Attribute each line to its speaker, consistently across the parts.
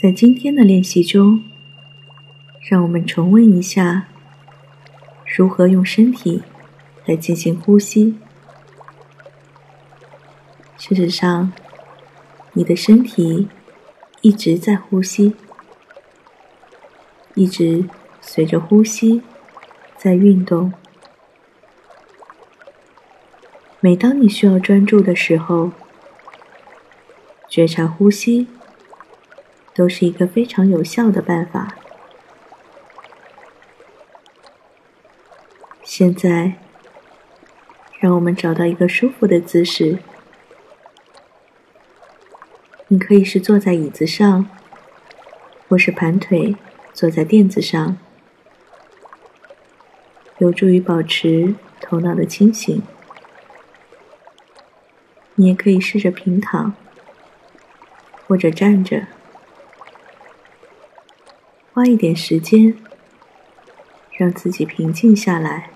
Speaker 1: 在今天的练习中，让我们重温一下如何用身体来进行呼吸。事实上，你的身体一直在呼吸，一直随着呼吸在运动。每当你需要专注的时候，觉察呼吸。都是一个非常有效的办法。现在，让我们找到一个舒服的姿势。你可以是坐在椅子上，或是盘腿坐在垫子上，有助于保持头脑的清醒。你也可以试着平躺，或者站着。花一点时间，让自己平静下来，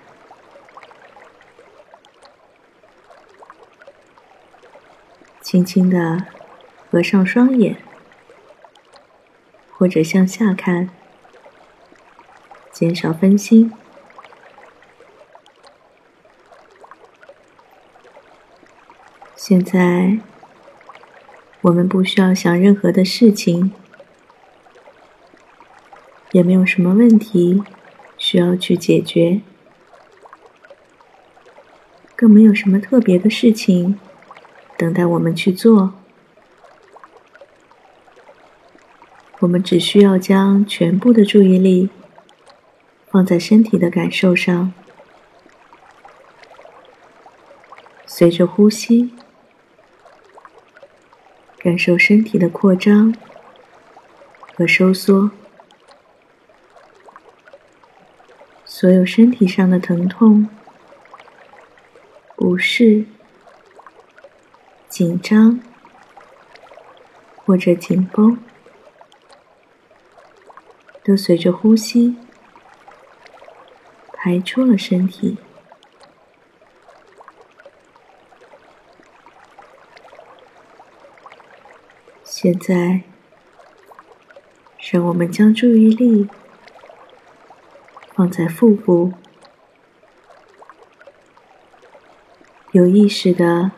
Speaker 1: 轻轻的合上双眼，或者向下看，减少分心。现在，我们不需要想任何的事情。也没有什么问题需要去解决，更没有什么特别的事情等待我们去做。我们只需要将全部的注意力放在身体的感受上，随着呼吸，感受身体的扩张和收缩。所有身体上的疼痛、不适、紧张或者紧绷，都随着呼吸排出了身体。现在，让我们将注意力。放在腹部，有意识的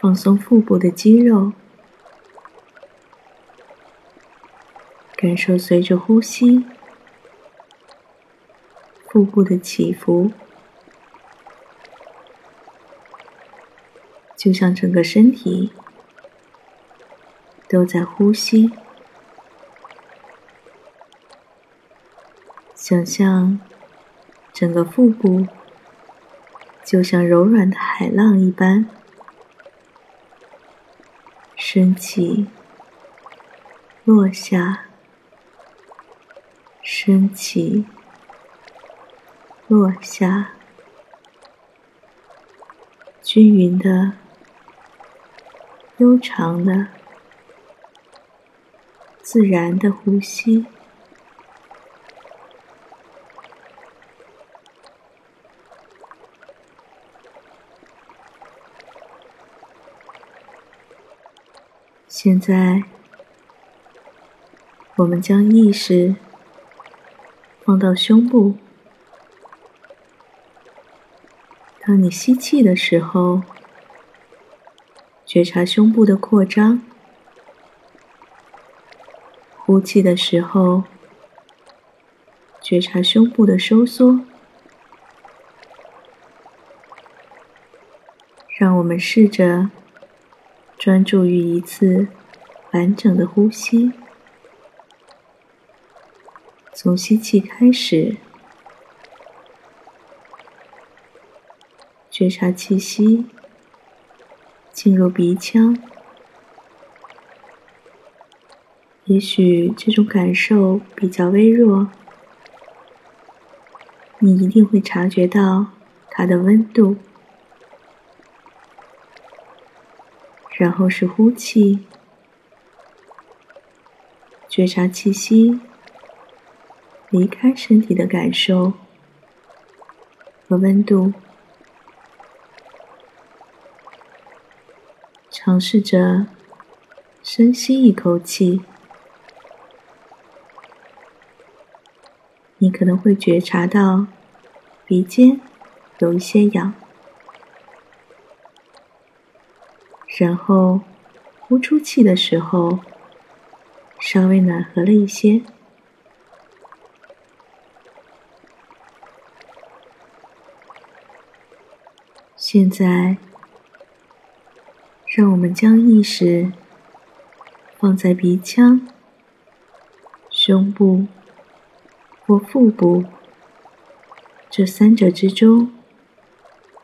Speaker 1: 放松腹部的肌肉，感受随着呼吸腹部的起伏，就像整个身体都在呼吸。想象整个腹部就像柔软的海浪一般，升起、落下、升起、落下，均匀的、悠长的、自然的呼吸。现在，我们将意识放到胸部。当你吸气的时候，觉察胸部的扩张；呼气的时候，觉察胸部的收缩。让我们试着。专注于一次完整的呼吸，从吸气开始，觉察气息进入鼻腔。也许这种感受比较微弱，你一定会察觉到它的温度。然后是呼气觉察气息离开身体的感受和温度尝试着深吸一口气。你可能会觉察到鼻尖有一些痒然后呼出气的时候稍微暖和了一些。现在，让我们将意识放在鼻腔、胸部。或腹部这三者之中，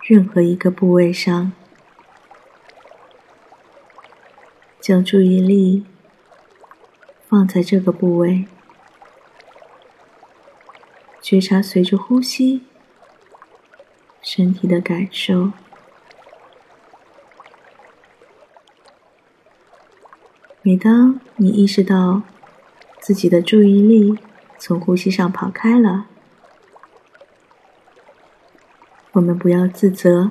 Speaker 1: 任何一个部位上，将注意力放在这个部位，觉察随着呼吸身体的感受。每当你意识到自己的注意力，从呼吸上跑开了，我们不要自责，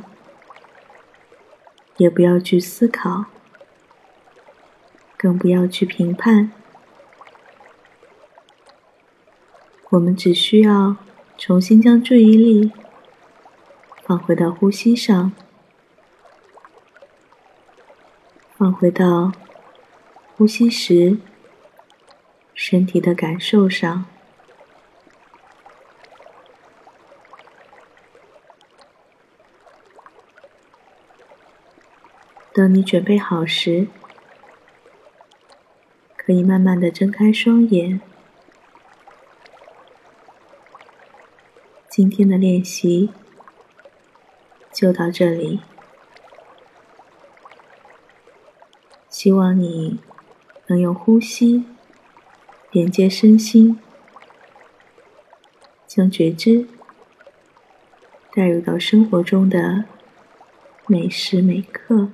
Speaker 1: 也不要去思考，更不要去评判。我们只需要重新将注意力放回到呼吸上，放回到呼吸时身体的感受上。等你准备好时，可以慢慢的睁开双眼。今天的练习就到这里，希望你能用呼吸连接身心，将觉知带入到生活中的每时每刻。